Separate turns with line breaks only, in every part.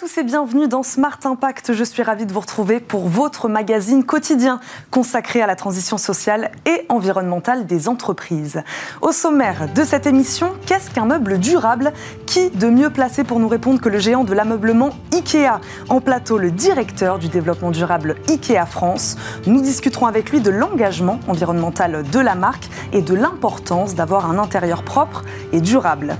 tous et bienvenue dans Smart Impact. Je suis ravie de vous retrouver pour votre magazine quotidien consacré à la transition sociale et environnementale des entreprises. Au sommaire de cette émission, qu'est-ce qu'un meuble durable? Qui de mieux placé pour nous répondre que le géant de l'ameublement IKEA? En plateau, le directeur du développement durable IKEA France. Nous discuterons avec lui de l'engagement environnemental de la marque et de l'importance d'avoir un intérieur propre et durable.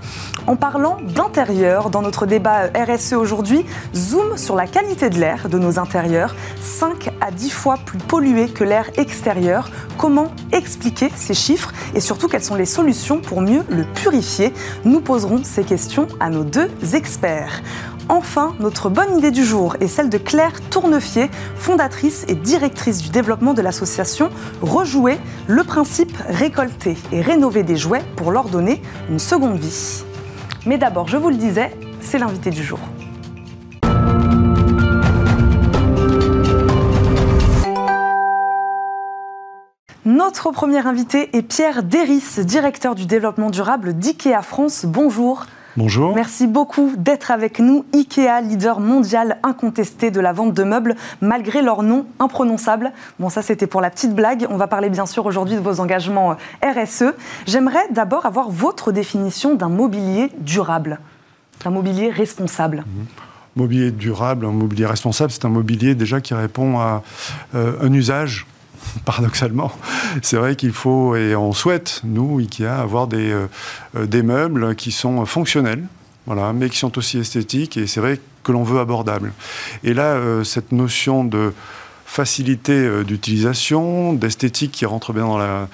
En parlant d'intérieur, dans notre débat RSE aujourd'hui, zoom sur la qualité de l'air de nos intérieurs, 5 à 10 fois plus pollué que l'air extérieur. Comment expliquer ces chiffres et surtout quelles sont les solutions pour mieux le purifier? Nous poserons ces questions à nos deux experts. Enfin, notre bonne idée du jour est celle de Claire Tournefier, fondatrice et directrice du développement de l'association Rejouer, le principe récolter et rénover des jouets pour leur donner une seconde vie. Mais d'abord, je vous le disais, c'est l'invité du jour. Notre premier invité est Pierre Déris, directeur du développement durable d'IKEA France. Bonjour.
Bonjour.
Merci beaucoup d'être avec nous. IKEA, leader mondial incontesté de la vente de meubles, malgré leur nom imprononçable. Bon, ça c'était pour la petite blague. On va parler bien sûr aujourd'hui de vos engagements euh, RSE. J'aimerais d'abord avoir votre définition d'un mobilier durable, d'un mobilier responsable.
Mmh. Mobilier durable, un mobilier responsable, c'est un mobilier déjà qui répond à euh, un usage paradoxalement, c'est vrai qu'il faut, et on souhaite, nous, IKEA, avoir des, euh, des meubles qui sont fonctionnels, voilà, mais qui sont aussi esthétiques, et c'est vrai que l'on veut abordables. Et là, euh, cette notion de facilité euh, d'utilisation, d'esthétique qui rentre bien dans la,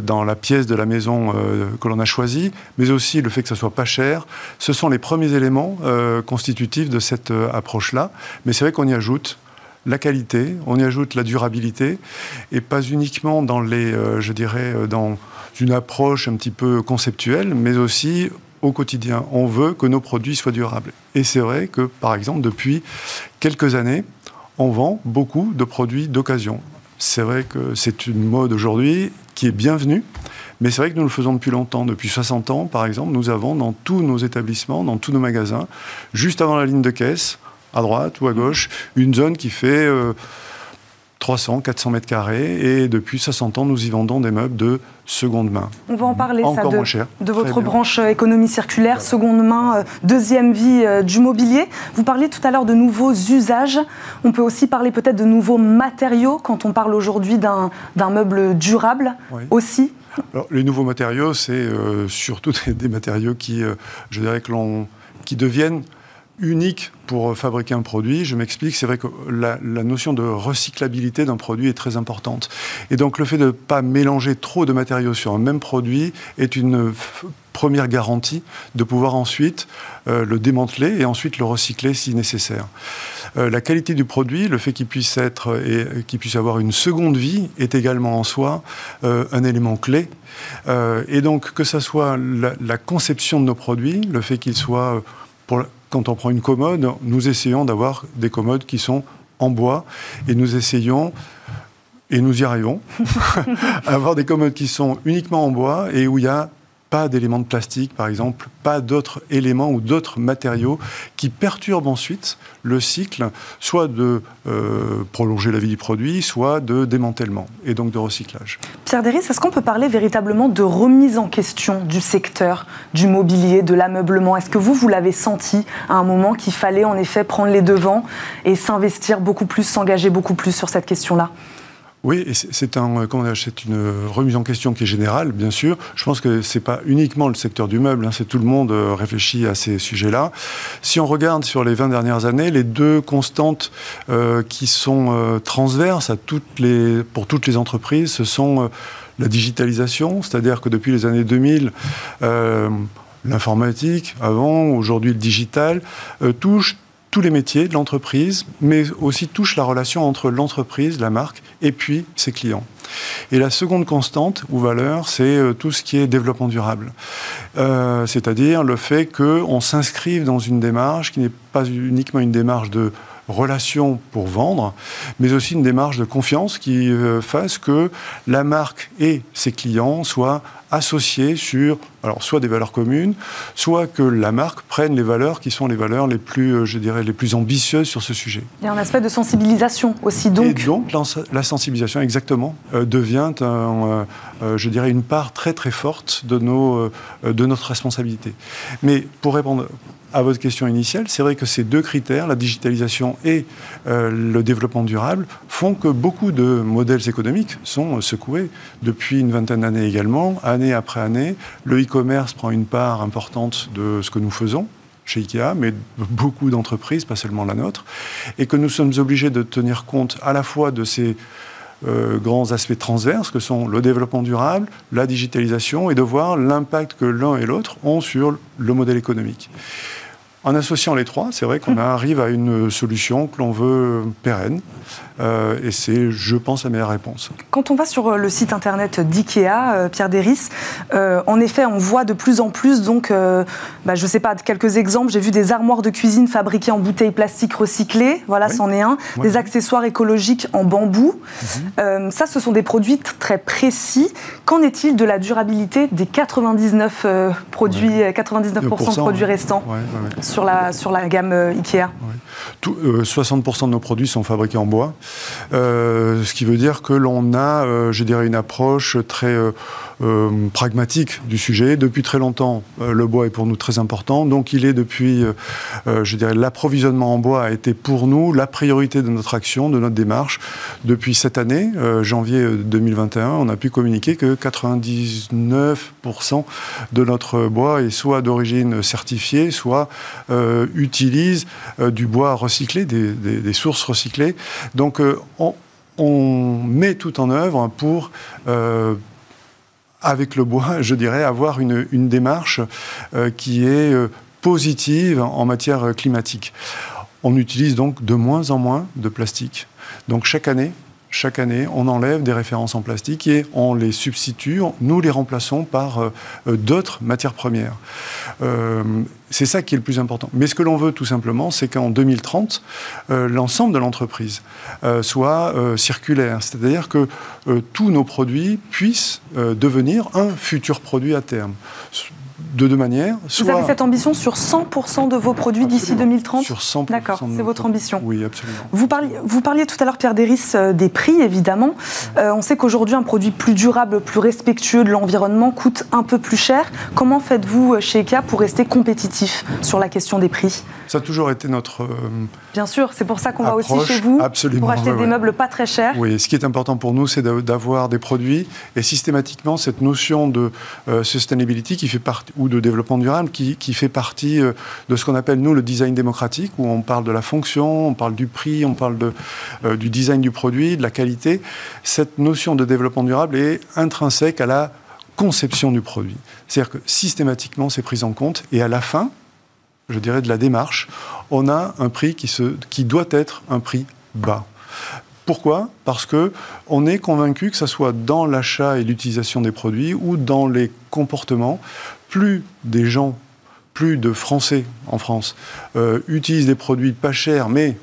dans la pièce de la maison que l'on a choisie, mais aussi le fait que ça soit pas cher, ce sont les premiers éléments constitutifs de cette approche-là. Mais c'est vrai qu'on y ajoute la qualité, on y ajoute la durabilité, et pas uniquement dans les, euh, je dirais, euh, dans une approche un petit peu conceptuelle, mais aussi au quotidien. On veut que nos produits soient durables. Et c'est vrai que, par exemple, depuis quelques années, on vend beaucoup de produits d'occasion. C'est vrai que c'est une mode aujourd'hui qui est bienvenue, mais c'est vrai que nous le faisons depuis longtemps. Depuis 60 ans, par exemple, nous avons dans tous nos établissements, dans tous nos magasins, juste avant la ligne de caisse, à droite ou à gauche, une zone qui fait 300, euh, 400 mètres carrés. Et depuis 60 ans, nous y vendons des meubles de seconde main.
On va en parler,
ça,
de,
moins cher.
de votre branche euh, économie circulaire, seconde main, euh, deuxième vie du mobilier. Vous parliez tout à l'heure de nouveaux usages. On peut aussi parler peut-être de nouveaux matériaux quand on parle aujourd'hui d'un meuble durable aussi.
Alors, les nouveaux matériaux, c'est surtout des, matériaux qui, je dirais que l'on, qui deviennent unique pour fabriquer un produit. Je m'explique, c'est vrai que la, notion de recyclabilité d'un produit est très importante. Et donc le fait de ne pas mélanger trop de matériaux sur un même produit est une première garantie de pouvoir ensuite euh, le démanteler et ensuite le recycler si nécessaire. Euh, la qualité du produit, le fait qu'il puisse être et qu'il puisse avoir une seconde vie est également en soi euh, un élément clé. et donc que ce soit la, la, conception de nos produits, le fait qu'ils soient pour quand on prend une commode, nous essayons d'avoir des commodes qui sont en bois et nous essayons et nous y arrivons, à avoir des commodes qui sont uniquement en bois et où il y a pas d'éléments de plastique, par exemple, pas d'autres éléments ou d'autres matériaux qui perturbent ensuite le cycle, soit de euh, prolonger la vie du produit, soit de démantèlement et donc de recyclage.
Pierre Déris, est-ce qu'on peut parler véritablement de remise en question du secteur du mobilier, de l'ameublement? Est-ce que vous, vous l'avez senti à un moment qu'il fallait en effet prendre les devants et s'investir beaucoup plus, s'engager beaucoup plus sur cette question-là?
Oui, c'est un, c'est une remise en question qui est générale, bien sûr. Je pense que c'est pas uniquement le secteur du meuble, hein, c'est tout le monde euh, réfléchit à ces sujets-là. Si on regarde sur les 20 dernières années, les deux constantes euh, qui sont euh, transverses pour toutes les entreprises, ce sont la digitalisation, c'est-à-dire que depuis les années 2000, l'informatique, avant, aujourd'hui le digital, touche tous les métiers de l'entreprise, mais aussi touche la relation entre l'entreprise, la marque, et puis ses clients. Et la seconde constante ou valeur, c'est euh, tout ce qui est développement durable. Euh, c'est-à-dire le fait qu'on s'inscrive dans une démarche qui n'est pas uniquement une démarche de relation pour vendre, mais aussi une démarche de confiance qui euh, fasse que la marque et ses clients soient associés sur, alors soit des valeurs communes, soit que la marque prenne les valeurs qui sont les valeurs les plus, euh, je dirais, les plus ambitieuses sur ce sujet.
Il y a un aspect de sensibilisation aussi, donc.
Et donc la sensibilisation, exactement, euh, devient, un, euh, je dirais, une part très très forte de, nos, de notre responsabilité. Mais pour répondre à votre question initiale, c'est vrai que ces deux critères, la digitalisation et euh, le développement durable, font que beaucoup de modèles économiques sont secoués depuis une vingtaine d'années également, année après année. Le e-commerce prend une part importante de ce que nous faisons chez IKEA, mais beaucoup d'entreprises, pas seulement la nôtre, et que nous sommes obligés de tenir compte à la fois de ces euh, grands aspects transverses que sont le développement durable, la digitalisation, et de voir l'impact que l'un et l'autre ont sur le modèle économique. En associant les trois, c'est vrai qu'on mmh. arrive à une solution que l'on veut pérenne. Euh, et c'est, je pense, la meilleure réponse.
Quand on va sur euh, le site internet d'IKEA, euh, Pierre Deris, en effet, on voit de plus en plus, donc, bah, je ne sais pas, quelques exemples. J'ai vu des armoires de cuisine fabriquées en bouteilles plastiques recyclées, voilà, c'en est un. Des accessoires écologiques en bambou. Mhm. ça, ce sont des produits très précis. Qu'en est-il de la durabilité des 99 produits, 99% de produits restants sur, la, sur la gamme IKEA?
Tout, 60% de nos produits sont fabriqués en bois. Euh, ce qui veut dire que l'on a, euh, je dirais, une approche très euh, pragmatique du sujet. Depuis très longtemps, le bois est pour nous très important. Donc il est depuis, je dirais, l'approvisionnement en bois a été pour nous la priorité de notre action, de notre démarche. Depuis cette année, janvier 2021, on a pu communiquer que 99% de notre bois est soit d'origine certifiée, soit utilise du bois recyclé, des, sources recyclées. Donc euh, on, met tout en œuvre pour euh, avec le bois, je dirais, avoir une, démarche euh, qui est positive en matière climatique. On utilise donc de moins en moins de plastique. Donc chaque année, chaque année, on enlève des références en plastique et on les substitue, nous les remplaçons par euh, euh, d'autres matières premières. Euh, c'est ça qui est le plus important. Mais ce que l'on veut tout simplement, c'est qu'en 2030, l'ensemble de l'entreprise soit circulaire, c'est-à-dire que tous nos produits puissent devenir un futur produit à terme de deux manières.
Vous avez cette ambition sur 100% de vos produits d'ici 2030
Sur 100%.
D'accord, c'est votre ambition.
Oui, absolument.
Vous parliez, vous parliez tout à l'heure, Pierre Deris, euh, des prix, évidemment. Euh, on sait qu'aujourd'hui, un produit plus durable, plus respectueux de l'environnement coûte un peu plus cher. Comment faites-vous euh, chez IKEA pour rester compétitif sur la question des prix?
Ça a toujours été notre.
Bien sûr, c'est pour ça qu'on va aussi chez vous
absolument,
pour acheter des meubles pas très chers.
Oui, ce qui est important pour nous, c'est d'avoir des produits et systématiquement cette notion de sustainability qui fait partie ou de développement durable qui, fait partie euh, de ce qu'on appelle, nous, le design démocratique, où on parle de la fonction, on parle du prix, on parle euh, du design du produit, de la qualité. Cette notion de développement durable est intrinsèque à la conception du produit. C'est-à-dire que systématiquement, c'est pris en compte et à la fin, je dirais, de la démarche, on a un prix qui doit être un prix bas. Pourquoi? Parce que on est convaincu que ce soit dans l'achat et l'utilisation des produits ou dans les comportements, plus des gens, plus de Français en France euh, utilisent des produits pas chers mais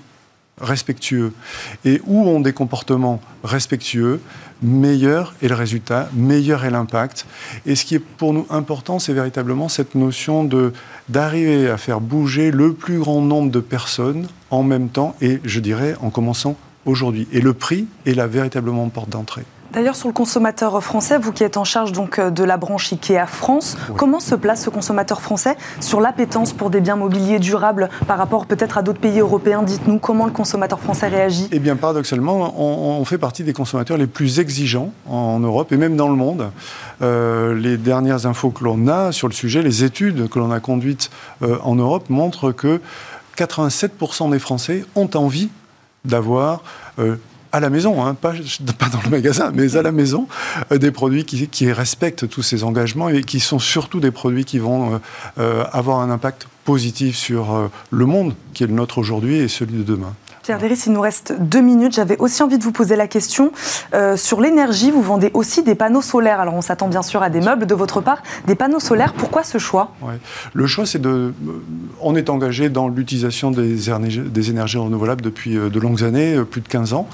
respectueux et où ont des comportements respectueux, meilleur est le résultat, meilleur est l'impact. Et ce qui est pour nous important, c'est véritablement cette notion d'arriver à faire bouger le plus grand nombre de personnes en même temps et je dirais en commençant aujourd'hui. Et le prix est la véritablement porte d'entrée.
D'ailleurs, sur le consommateur français, vous qui êtes en charge donc euh, de la branche IKEA France, comment se place ce consommateur français sur l'appétence pour des biens mobiliers durables par rapport peut-être à d'autres pays européens? Dites-nous comment le consommateur français réagit.
Eh bien, paradoxalement, on, fait partie des consommateurs les plus exigeants en Europe et même dans le monde. Euh, les dernières infos que l'on a sur le sujet, les études que l'on a conduites euh, en Europe montrent que 87% des Français ont envie d'avoir euh, à la maison, hein, pas, dans le magasin, mais à la maison, euh, des produits qui, respectent tous ces engagements et qui sont surtout des produits qui vont euh, avoir un impact positif sur le monde qui est le nôtre aujourd'hui et celui de demain.
Pierre Déris, il nous reste deux minutes. J'avais aussi envie de vous poser la question euh, sur l'énergie. Vous vendez aussi des panneaux solaires. Alors on s'attend bien sûr à des meubles de votre part. Des panneaux solaires, pourquoi ce choix?
Le choix, c'est de... On est engagé dans l'utilisation des, énergies renouvelables depuis euh, de longues années, euh, plus de 15 ans.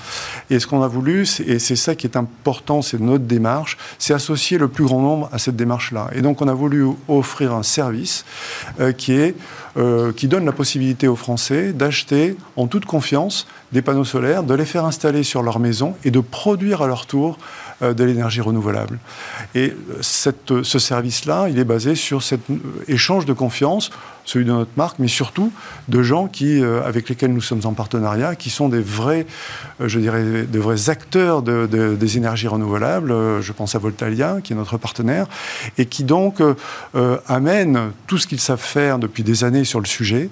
Et ce qu'on a voulu, et c'est ça qui est important, c'est notre démarche, c'est associer le plus grand nombre à cette démarche-là. Et donc on a voulu offrir un service qui, est, qui donne la possibilité aux Français d'acheter en toute confiance des panneaux solaires, de les faire installer sur leur maison et de produire à leur tour euh, de l'énergie renouvelable. Et cette, ce service-là, il est basé sur cet échange de confiance, celui de notre marque, mais surtout de gens qui, euh, avec lesquels nous sommes en partenariat, qui sont des vrais, euh, je dirais, des vrais acteurs de, des énergies renouvelables. Je pense à Voltalia, qui est notre partenaire, et qui donc amènent tout ce qu'ils savent faire depuis des années sur le sujet.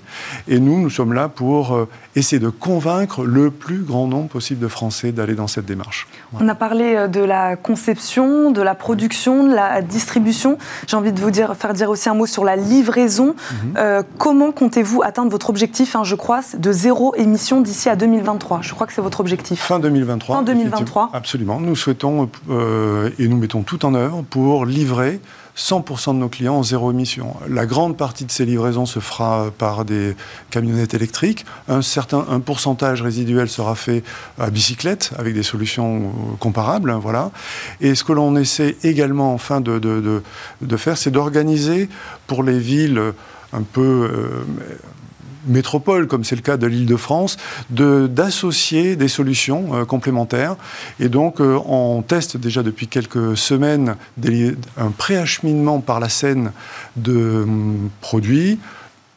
Et nous, nous sommes là pour essayer de convaincre le plus grand nombre possible de Français d'aller dans cette démarche.
On a parlé de la conception, de la production, de la distribution. J'ai envie de vous dire, faire dire aussi un mot sur la livraison. Mhm. Euh, comment comptez-vous atteindre votre objectif, hein, je crois, de zéro émission d'ici à 2023 Je crois que c'est votre objectif.
Fin 2023.
Fin 2023.
Absolument. Nous souhaitons euh, et nous mettons tout en œuvre pour livrer 100% de nos clients en zéro émission. La grande partie de ces livraisons se fera par des camionnettes électriques. Un certain un pourcentage résiduel sera fait à bicyclette avec des solutions euh, comparables. Voilà. Et ce que l'on essaie également enfin de, de, de, faire, c'est d'organiser pour les villes un peu euh, métropole, comme c'est le cas de l'Île-de-France, d'associer des solutions euh, complémentaires. Et donc, euh, on teste déjà depuis quelques semaines un préacheminement par la Seine de hum, produits,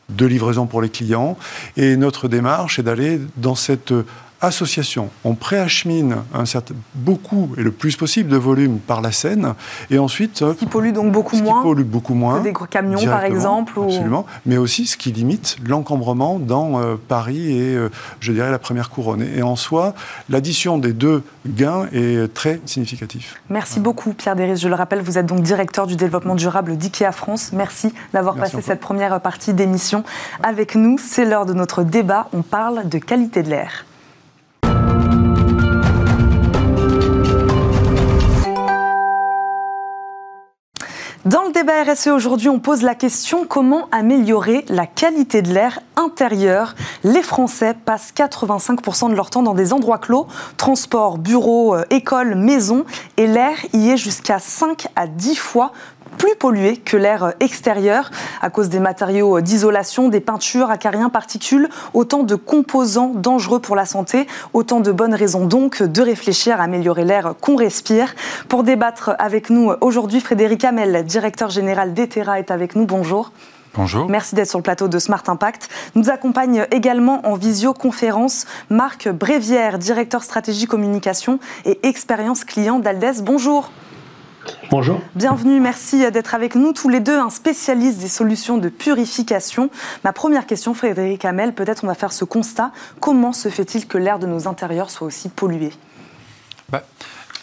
de livraison pour les clients. Et notre démarche est d'aller dans cette association. On préachemine un certain, beaucoup et le plus possible de volume par la Seine, et ensuite...
Ce qui pollue donc beaucoup
ce
moins.
Qui pollue beaucoup moins.
Que des camions, par exemple.
Absolument. Mais aussi ce qui limite l'encombrement dans euh, Paris et, euh, je dirais, la première couronne. Et en soi, l'addition des deux gains est très significatif.
Merci beaucoup, Pierre Déris. Je le rappelle, vous êtes donc directeur du développement durable d'IKEA France. Merci d'avoir passé cette première partie d'émission avec nous. C'est l'heure de notre débat. On parle de qualité de l'air. Dans le débat RSE aujourd'hui, on pose la question comment améliorer la qualité de l'air intérieur? Les Français passent 85% de leur temps dans des endroits clos, transport, bureaux, euh, écoles, maisons, et l'air y est jusqu'à 5 à 10 fois plus pollué que l'air extérieur à cause des matériaux d'isolation, des peintures, acariens, particules, autant de composants dangereux pour la santé, autant de bonnes raisons donc de réfléchir à améliorer l'air qu'on respire. Pour débattre avec nous aujourd'hui, Frédéric Hamel, directeur général d'Etera, est avec nous. Bonjour.
Bonjour.
Merci d'être sur le plateau de Smart Impact. Nous accompagne également en visioconférence Marc Brévière, directeur stratégie communication et expérience client d'Aldes. Bonjour.
Bonjour.
Bienvenue, merci d'être avec nous tous les deux, un spécialiste des solutions de purification. Ma première question, Frédéric Hamel, peut-être on va faire ce constat. Comment se fait-il que l'air de nos intérieurs soit aussi pollué?
Bah,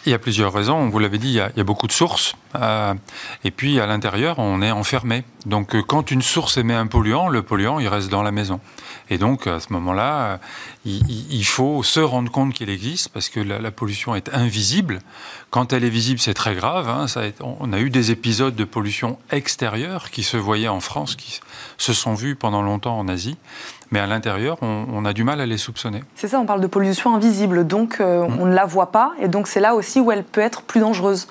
il y a plusieurs raisons. Vous l'avez dit, il y, a, beaucoup de sources. Euh, et puis, à l'intérieur, on est enfermé. Donc, euh, quand une source émet un polluant, le polluant, il reste dans la maison. Et donc, à ce moment-là, il, faut se rendre compte qu'il existe parce que la, pollution est invisible. Quand elle est visible, c'est très grave. Hein. Ça on a eu des épisodes de pollution extérieure qui se voyaient en France, qui se sont vus pendant longtemps en Asie mais à l'intérieur, on, a du mal à les soupçonner.
C'est ça, on parle de pollution invisible, donc euh, mmh. on ne la voit pas, et donc c'est là aussi où elle peut être plus dangereuse.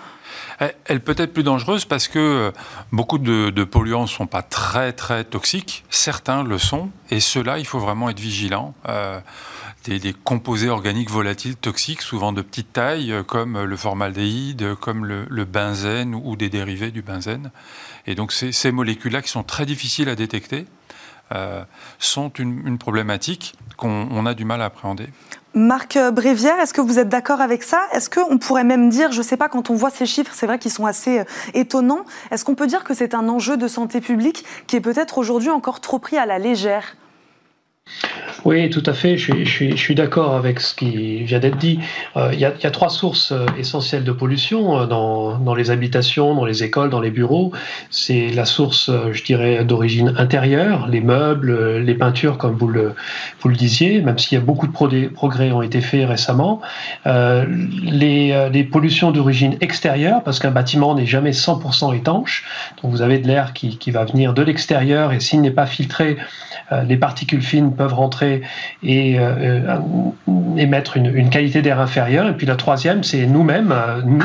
Elle peut être plus dangereuse parce que euh, beaucoup de, polluants ne sont pas très très toxiques, certains le sont, et ceux-là, il faut vraiment être vigilant. Euh, des, composés organiques volatiles toxiques, souvent de petite taille, comme le formaldéhyde, comme le, benzène ou des dérivés du benzène. Et donc ces molécules-là qui sont très difficiles à détecter, euh, sont une, problématique qu'on a du mal à appréhender.
Marc Brévière, est-ce que vous êtes d'accord avec ça? Est-ce qu'on pourrait même dire, je ne sais pas, quand on voit ces chiffres, c'est vrai qu'ils sont assez euh, étonnants, est-ce qu'on peut dire que c'est un enjeu de santé publique qui est peut-être aujourd'hui encore trop pris à la légère?
Oui, tout à fait. Je suis, d'accord avec ce qui vient d'être dit. Euh, il y, a, trois sources euh, essentielles de pollution euh, dans, les habitations, dans les écoles, dans les bureaux. C'est la source, je dirais, d'origine intérieure, les meubles, les peintures, comme vous le, disiez, même s'il y a beaucoup de progrès ont été faits récemment. les, pollutions d'origine extérieure, parce qu'un bâtiment n'est jamais 100% étanche. Donc vous avez de l'air qui, va venir de l'extérieur et s'il n'est pas filtré, les particules fines peuvent rentrer et euh, euh, émettre une, qualité d'air inférieure. Et puis la troisième, c'est nous-mêmes,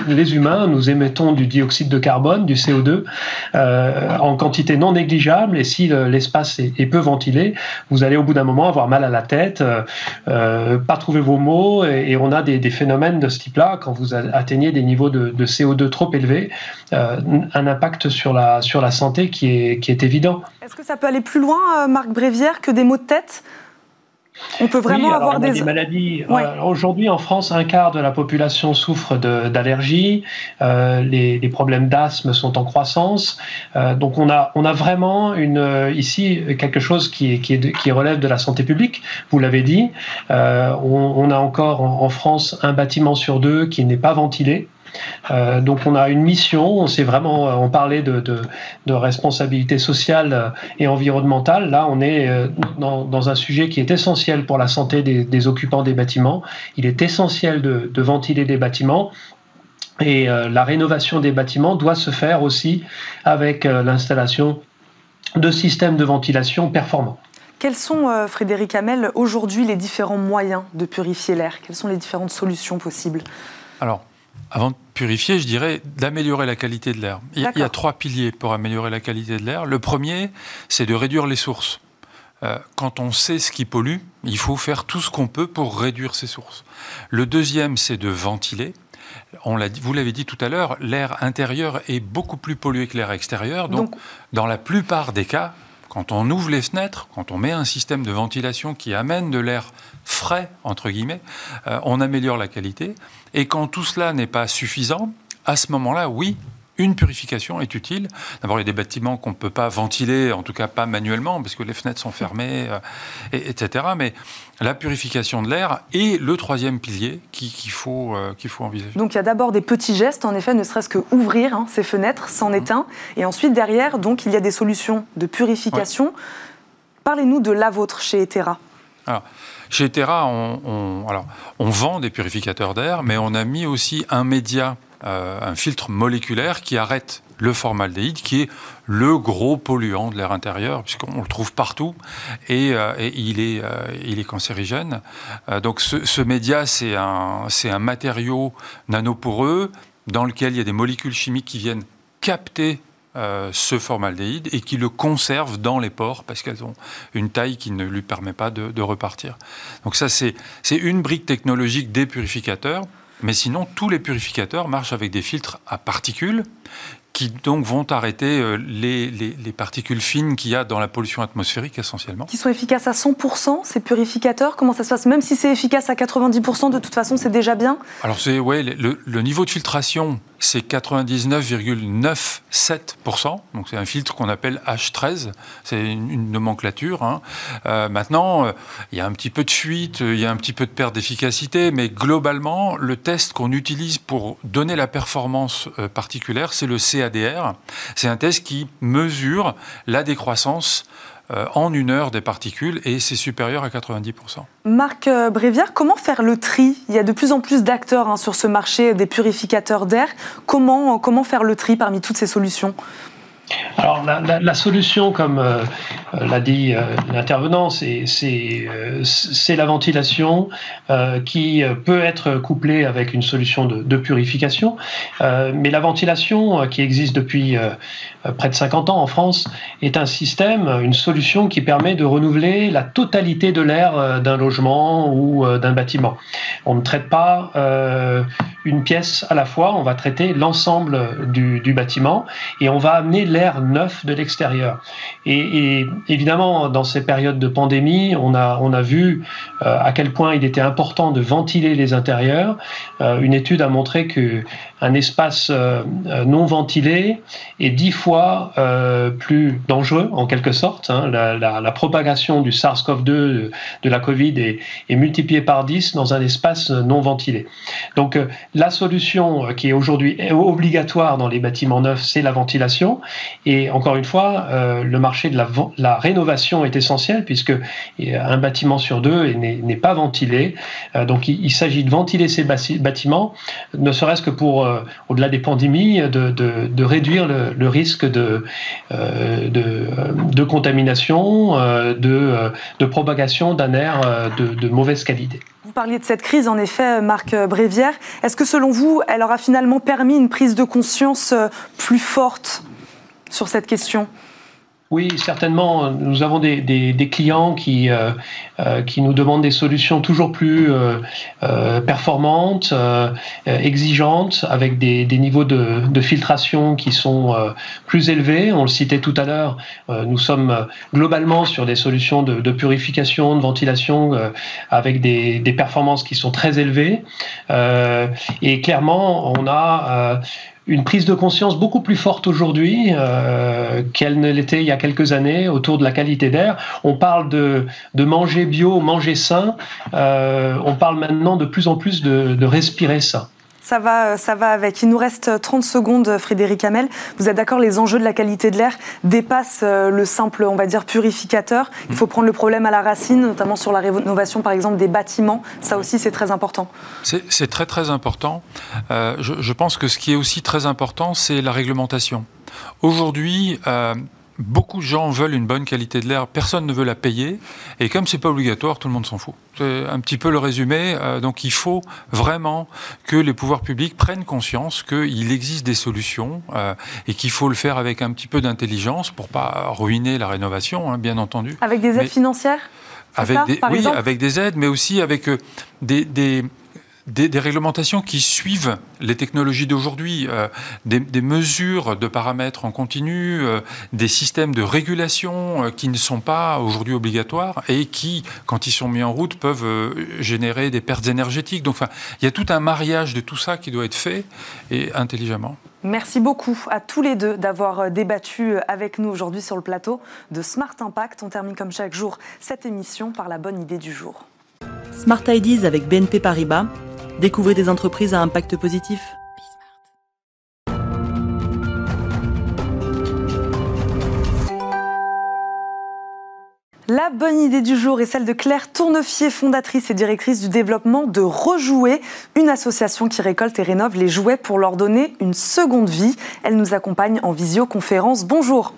les humains, nous émettons du dioxyde de carbone, du CO2, en quantité non négligeable. Et si l'espace est, peu ventilé, vous allez au bout d'un moment avoir mal à la tête, pas trouver vos mots, et, on a des, phénomènes de ce type-là quand vous atteignez des niveaux de, CO2 trop élevés, un impact sur la, sur la santé qui est, qui est évident.
Est-ce que ça peut aller plus loin, Marc Brévier que des maux de tête?
On peut vraiment avoir des... maladies. Euh, aujourd'hui, en France, un quart de la population souffre d'allergies. Euh, les, problèmes d'asthme sont en croissance. Euh, donc, on a, on a vraiment une, ici quelque chose qui, qui, qui relève de la santé publique. Vous l'avez dit. On, a encore en France un bâtiment sur deux qui n'est pas ventilé. Euh, donc on a une mission, on s'est vraiment, euh, on parlait de, de, responsabilité sociale euh, et environnementale. Là, on est dans, un sujet qui est essentiel pour la santé des, occupants des bâtiments. Il est essentiel de, ventiler des bâtiments. Et la rénovation des bâtiments doit se faire aussi avec l'installation de systèmes de ventilation performants.
Quels sont, Frédéric Hamel, aujourd'hui les différents moyens de purifier l'air? Quelles sont les différentes solutions possibles?
Alors, avant de purifier, je dirais d'améliorer la qualité de l'air. Il, y a trois piliers pour améliorer la qualité de l'air. Le premier, c'est de réduire les sources. Euh, quand on sait ce qui pollue, il faut faire tout ce qu'on peut pour réduire ces sources. Le deuxième, c'est de ventiler. On vous l'avez dit tout à l'heure, l'air intérieur est beaucoup plus pollué que l'air extérieur. donc, dans la plupart des cas, quand on ouvre les fenêtres, quand on met un système de ventilation qui amène de l'air frais, entre guillemets, euh, on améliore la qualité. Et quand tout cela n'est pas suffisant, à ce moment-là, oui, une purification est utile. D'abord, il y a des bâtiments qu'on ne peut pas ventiler, en tout cas pas manuellement, parce que les fenêtres sont fermées, euh, etc. Mais la purification de l'air est le troisième pilier qu'il faut, euh, qu'il faut envisager.
Donc il y a d'abord des petits gestes, en effet, ne serait-ce que ouvrir hein, ces fenêtres, s'en est un. Et ensuite, derrière, donc, il y a des solutions de purification. Parlez-nous de la vôtre chez Etera.
Alors, chez Etera, on, alors, on vend des purificateurs d'air, mais on a mis aussi un média euh, un filtre moléculaire qui arrête le formaldéhyde, qui est le gros polluant de l'air intérieur, puisqu'on le trouve partout, et, euh, il, est, euh, il est cancérigène. donc ce, média, c'est un, un matériau nanoporeux dans lequel il y a des molécules chimiques qui viennent capter ce formaldéhyde et qui le conservent dans les pores parce qu'elles ont une taille qui ne lui permet pas de, de repartir. Donc ça, c'est une brique technologique des purificateurs. Mais sinon, tous les purificateurs marchent avec des filtres à particules qui donc vont arrêter euh, les, les, particules fines qu'il y a dans la pollution atmosphérique essentiellement.
Qui sont efficaces à 100% ces purificateurs? Comment ça se passe? Même si c'est efficace à 90%, de toute façon, c'est déjà bien.
Alors, c'est ouais, le, le, niveau de filtration c'est 99,97%. Donc c'est un filtre qu'on appelle H13. C'est une, nomenclature. Hein. Euh, maintenant, euh, il y a un petit peu de fuite, il y a un petit peu de perte d'efficacité, mais globalement, le test qu'on utilise pour donner la performance euh, particulière, c'est le CADR. C'est un test qui mesure la décroissance euh, en une heure des particules et c'est supérieur à 90%.
Marc euh, Brévière, comment faire le tri? Il y a de plus en plus d'acteurs hein, sur ce marché des purificateurs d'air. Comment, comment faire le tri parmi toutes ces solutions?
Alors la, solution, comme euh, l'a dit l'intervenant, c'est la ventilation qui peut être couplée avec une solution de, purification. mais la ventilation qui existe depuis euh, près de 50 ans en France, est un système, une solution qui permet de renouveler la totalité de l'air euh, d'un logement ou euh, d'un bâtiment. On ne traite pas une pièce à la fois, on va traiter l'ensemble du, bâtiment et on va amener l'air neuf de l'extérieur. Et, évidemment, dans ces périodes de pandémie, on a, on a vu à quel point il était important de ventiler les intérieurs. une étude a montré que un espace non ventilé est dix fois plus dangereux, en quelque sorte. Hein. La, propagation du SARS-CoV-2 de, la Covid est, multipliée par 10 dans un espace non ventilé. Donc, la solution qui est aujourd'hui obligatoire dans les bâtiments neufs, c'est la ventilation. Et encore une fois, euh, le marché de la, rénovation est essentiel puisque un bâtiment sur deux n'est pas ventilé. Euh, donc il, s'agit de ventiler ces bâtiments, ne serait-ce que pour, euh, au-delà des pandémies, de, réduire le, risque de, contamination, de, propagation d'un air de mauvaise qualité.
Vous parliez de cette crise, en effet, Marc Brévière. Est-ce que selon vous, elle aura finalement permis une prise de conscience plus forte? Sur cette question
oui, certainement. Nous avons des, clients qui, euh, euh, qui nous demandent des solutions toujours plus euh, performantes, exigeantes, avec des, niveaux de, filtration qui sont plus élevés. On le citait tout à l'heure, nous sommes globalement sur des solutions de, purification, de ventilation, avec des, des, performances qui sont très élevées. et clairement, on a une prise de conscience beaucoup plus forte aujourd'hui euh, qu'elle ne l'était il y a quelques années autour de la qualité d'air. On parle de, de manger bio, manger sain. Euh, on parle maintenant de plus en plus de, de respirer ça.
Ça va, ça va avec. Il nous reste 30 secondes, Frédéric Hamel. Vous êtes d'accord, les enjeux de la qualité de l'air dépassent euh, le simple, on va dire, purificateur. Il faut prendre le problème à la racine, notamment sur la rénovation, par exemple, des bâtiments. Ça aussi, c'est très important.
C'est très, très important. Euh, je, je, pense que ce qui est aussi très important, c'est la réglementation. Aujourd'hui, euh, beaucoup de gens veulent une bonne qualité de l'air, personne ne veut la payer, et comme c'est pas obligatoire, tout le monde s'en fout. C'est un petit peu le résumé. Euh, donc il faut vraiment que les pouvoirs publics prennent conscience qu'il existe des solutions euh, et qu'il faut le faire avec un petit peu d'intelligence pour pas ruiner la rénovation, hein, bien entendu.
Avec des aides financières
avec des, oui, avec des aides, mais aussi avec euh, des, des des, réglementations qui suivent les technologies d'aujourd'hui, euh, des, mesures de paramètres en continu, euh, des systèmes de régulation euh, qui ne sont pas aujourd'hui obligatoires et qui, quand ils sont mis en route, peuvent générer des pertes énergétiques. Donc, enfin, il y a tout un mariage de tout ça qui doit être fait et intelligemment.
Merci beaucoup à tous les deux d'avoir débattu avec nous aujourd'hui sur le plateau de Smart Impact. On termine comme chaque jour cette émission par la bonne idée du jour.
Smart Ideas avec BNP Paribas Découvrez des entreprises à impact positif.
La bonne idée du jour est celle de Claire Tournefier, fondatrice et directrice du développement de Rejouer, une association qui récolte et rénove les jouets pour leur donner une seconde vie. Elle nous accompagne en visioconférence. Bonjour.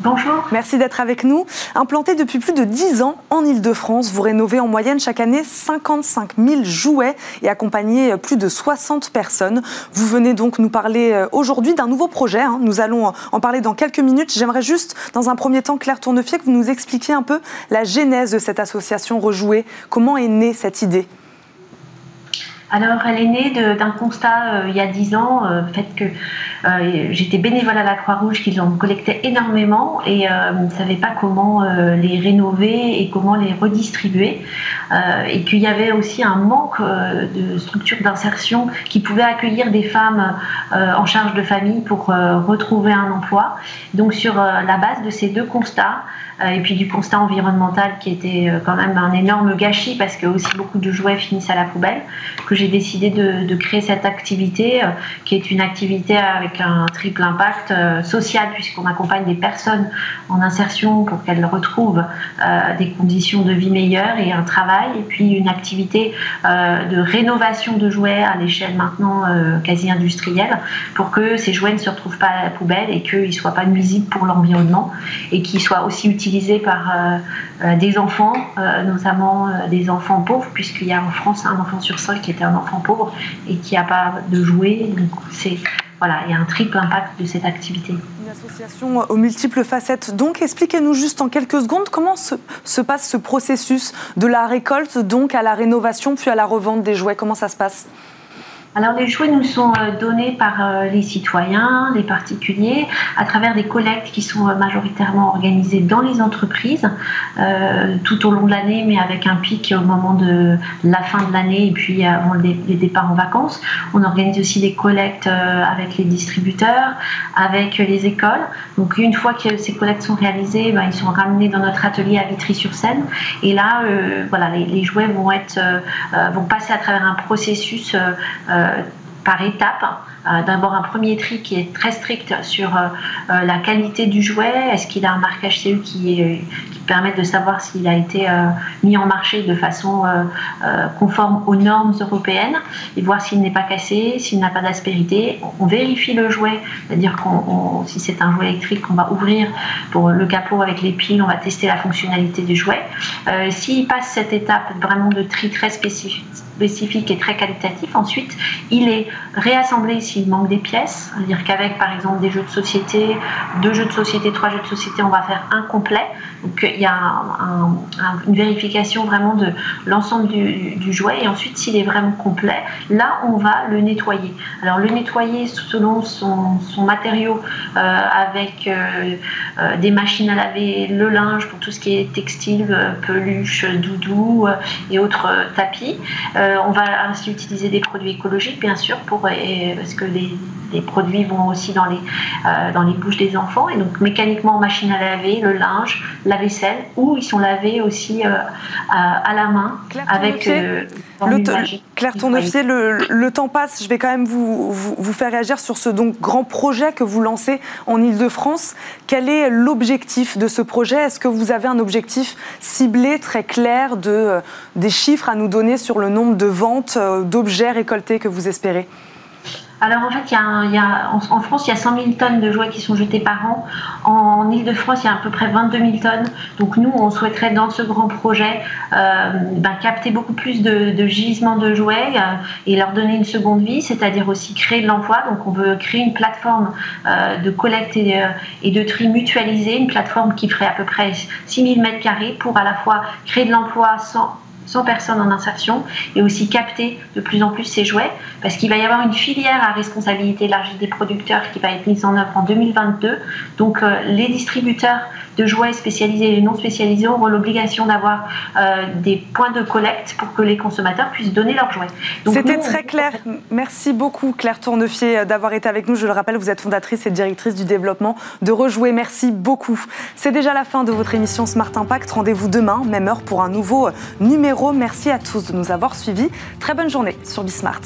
Bonjour.
Merci d'être avec nous. Implanté depuis plus de 10 ans en Ile-de-France, vous rénovez en moyenne chaque année 55 000 jouets et accompagnez plus de 60 personnes. Vous venez donc nous parler euh, aujourd'hui d'un nouveau projet. Hein. Nous allons en parler dans quelques minutes. J'aimerais juste, dans un premier temps, Claire Tournefier, que vous nous expliquiez un peu la genèse de cette association Rejouer. Comment est née cette idée?
Alors, elle est née d'un constat euh, il y a dix ans, euh, fait que euh, j'étais bénévole à la Croix-Rouge, qu'ils en collectaient énormément et ne savaient pas comment les rénover et comment les redistribuer. et qu'il y avait aussi un manque de structures d'insertion qui pouvaient accueillir des femmes en charge de famille pour retrouver un emploi. Donc, sur la base de ces deux constats, et puis du constat environnemental qui était quand même un énorme gâchis parce que aussi beaucoup de jouets finissent à la poubelle, j'ai décidé de, créer cette activité, euh, qui est une activité avec un triple impact euh, social, puisqu'on accompagne des personnes en insertion pour qu'elles retrouvent euh, des conditions de vie meilleures et un travail, et puis une activité de rénovation de jouets à l'échelle maintenant quasi industrielle, pour que ces jouets ne se retrouvent pas à la poubelle et qu'ils ne soient pas nuisibles pour l'environnement, et qu'ils soient aussi utilisés par des enfants, notamment des enfants pauvres, puisqu'il y a en France un enfant sur cinq qui est un enfant pauvre et qui n'a pas de jouets. C'est voilà, il y a un triple impact de cette activité.
Une association aux multiples facettes. Donc, expliquez-nous juste en quelques secondes comment se, se, passe ce processus de la récolte donc à la rénovation puis à la revente des jouets. Comment ça se passe?
Alors les jouets nous sont euh, donnés par euh, les citoyens, les particuliers, à travers des collectes qui sont euh, majoritairement organisées dans les entreprises tout au long de l'année, mais avec un pic au moment de la fin de l'année et puis avant les départs en vacances. On organise aussi des collectes avec les distributeurs, avec les écoles. Donc une fois que ces collectes sont réalisées, ben, ils sont ramenés dans notre atelier à Vitry-sur-Seine. Et là, voilà, les, jouets vont être, vont passer à travers un processus par étapes. Euh, d'abord un premier tri qui est très strict sur euh, la qualité du jouet. Est-ce qu'il a un marquage CE qui, permet de savoir s'il a été mis en marché de façon conforme aux normes européennes et voir s'il n'est pas cassé, s'il n'a pas d'aspérité. On vérifie le jouet, c'est-à-dire que si c'est un jouet électrique, on va ouvrir pour le capot avec les piles, on va tester la fonctionnalité du jouet. S'il passe cette étape vraiment de tri très spécifique, spécifique et très qualitatif. Ensuite, il est réassemblé s'il manque des pièces. C'est-à-dire qu'avec, par exemple, des jeux de société, deux jeux de société, trois jeux de société, on va faire un complet. Donc, il y a une vérification vraiment de l'ensemble du, jouet. Et ensuite, s'il est vraiment complet, là, on va le nettoyer. Alors, le nettoyer selon son, matériau, euh, avec euh, euh, des machines à laver, le linge pour tout ce qui est textile, peluche, doudou et autres tapis. Euh, on va ainsi utiliser des produits écologiques, bien sûr, pour, parce que les, produits vont aussi dans les, euh, dans les bouches des enfants. Et donc, mécaniquement, en machine à laver, le linge, la vaisselle, ou ils sont lavés aussi euh, à, la main avec
le Claire Tournefier, le, temps passe. Je vais quand même vous, vous, faire réagir sur ce donc, grand projet que vous lancez en Ile-de-France. Quel est l'objectif de ce projet? Est-ce que vous avez un objectif ciblé, très clair, de, des chiffres à nous donner sur le nombre de ventes euh, d'objets récoltés que vous espérez?
Alors en fait, en, France, il y a 100 000 tonnes de jouets qui sont jetés par an. En, Ile-de-France, il y a à peu près 22 000 tonnes. Donc nous, on souhaiterait dans ce grand projet euh, ben, capter beaucoup plus de, gisements de jouets euh, et leur donner une seconde vie, c'est-à-dire aussi créer de l'emploi. Donc on veut créer une plateforme de collecte et, et, de tri mutualisée, une plateforme qui ferait à peu près 6 000 mètres carrés pour à la fois créer de l'emploi sans 100 personnes en insertion et aussi capter de plus en plus ces jouets parce qu'il va y avoir une filière à responsabilité élargie des producteurs qui va être mise en œuvre en 2022. Donc euh, les distributeurs de jouets spécialisés et non spécialisés auront l'obligation d'avoir euh, des points de collecte pour que les consommateurs puissent donner leurs jouets.
C'était très clair. Merci beaucoup Claire Tournefier d'avoir été avec nous. Je le rappelle, vous êtes fondatrice et directrice du développement de Rejouer. Merci beaucoup. C'est déjà la fin de votre émission Smart Impact. Rendez-vous demain, même heure, pour un nouveau numéro Merci à tous de nous avoir suivis. Très bonne journée sur Bismart.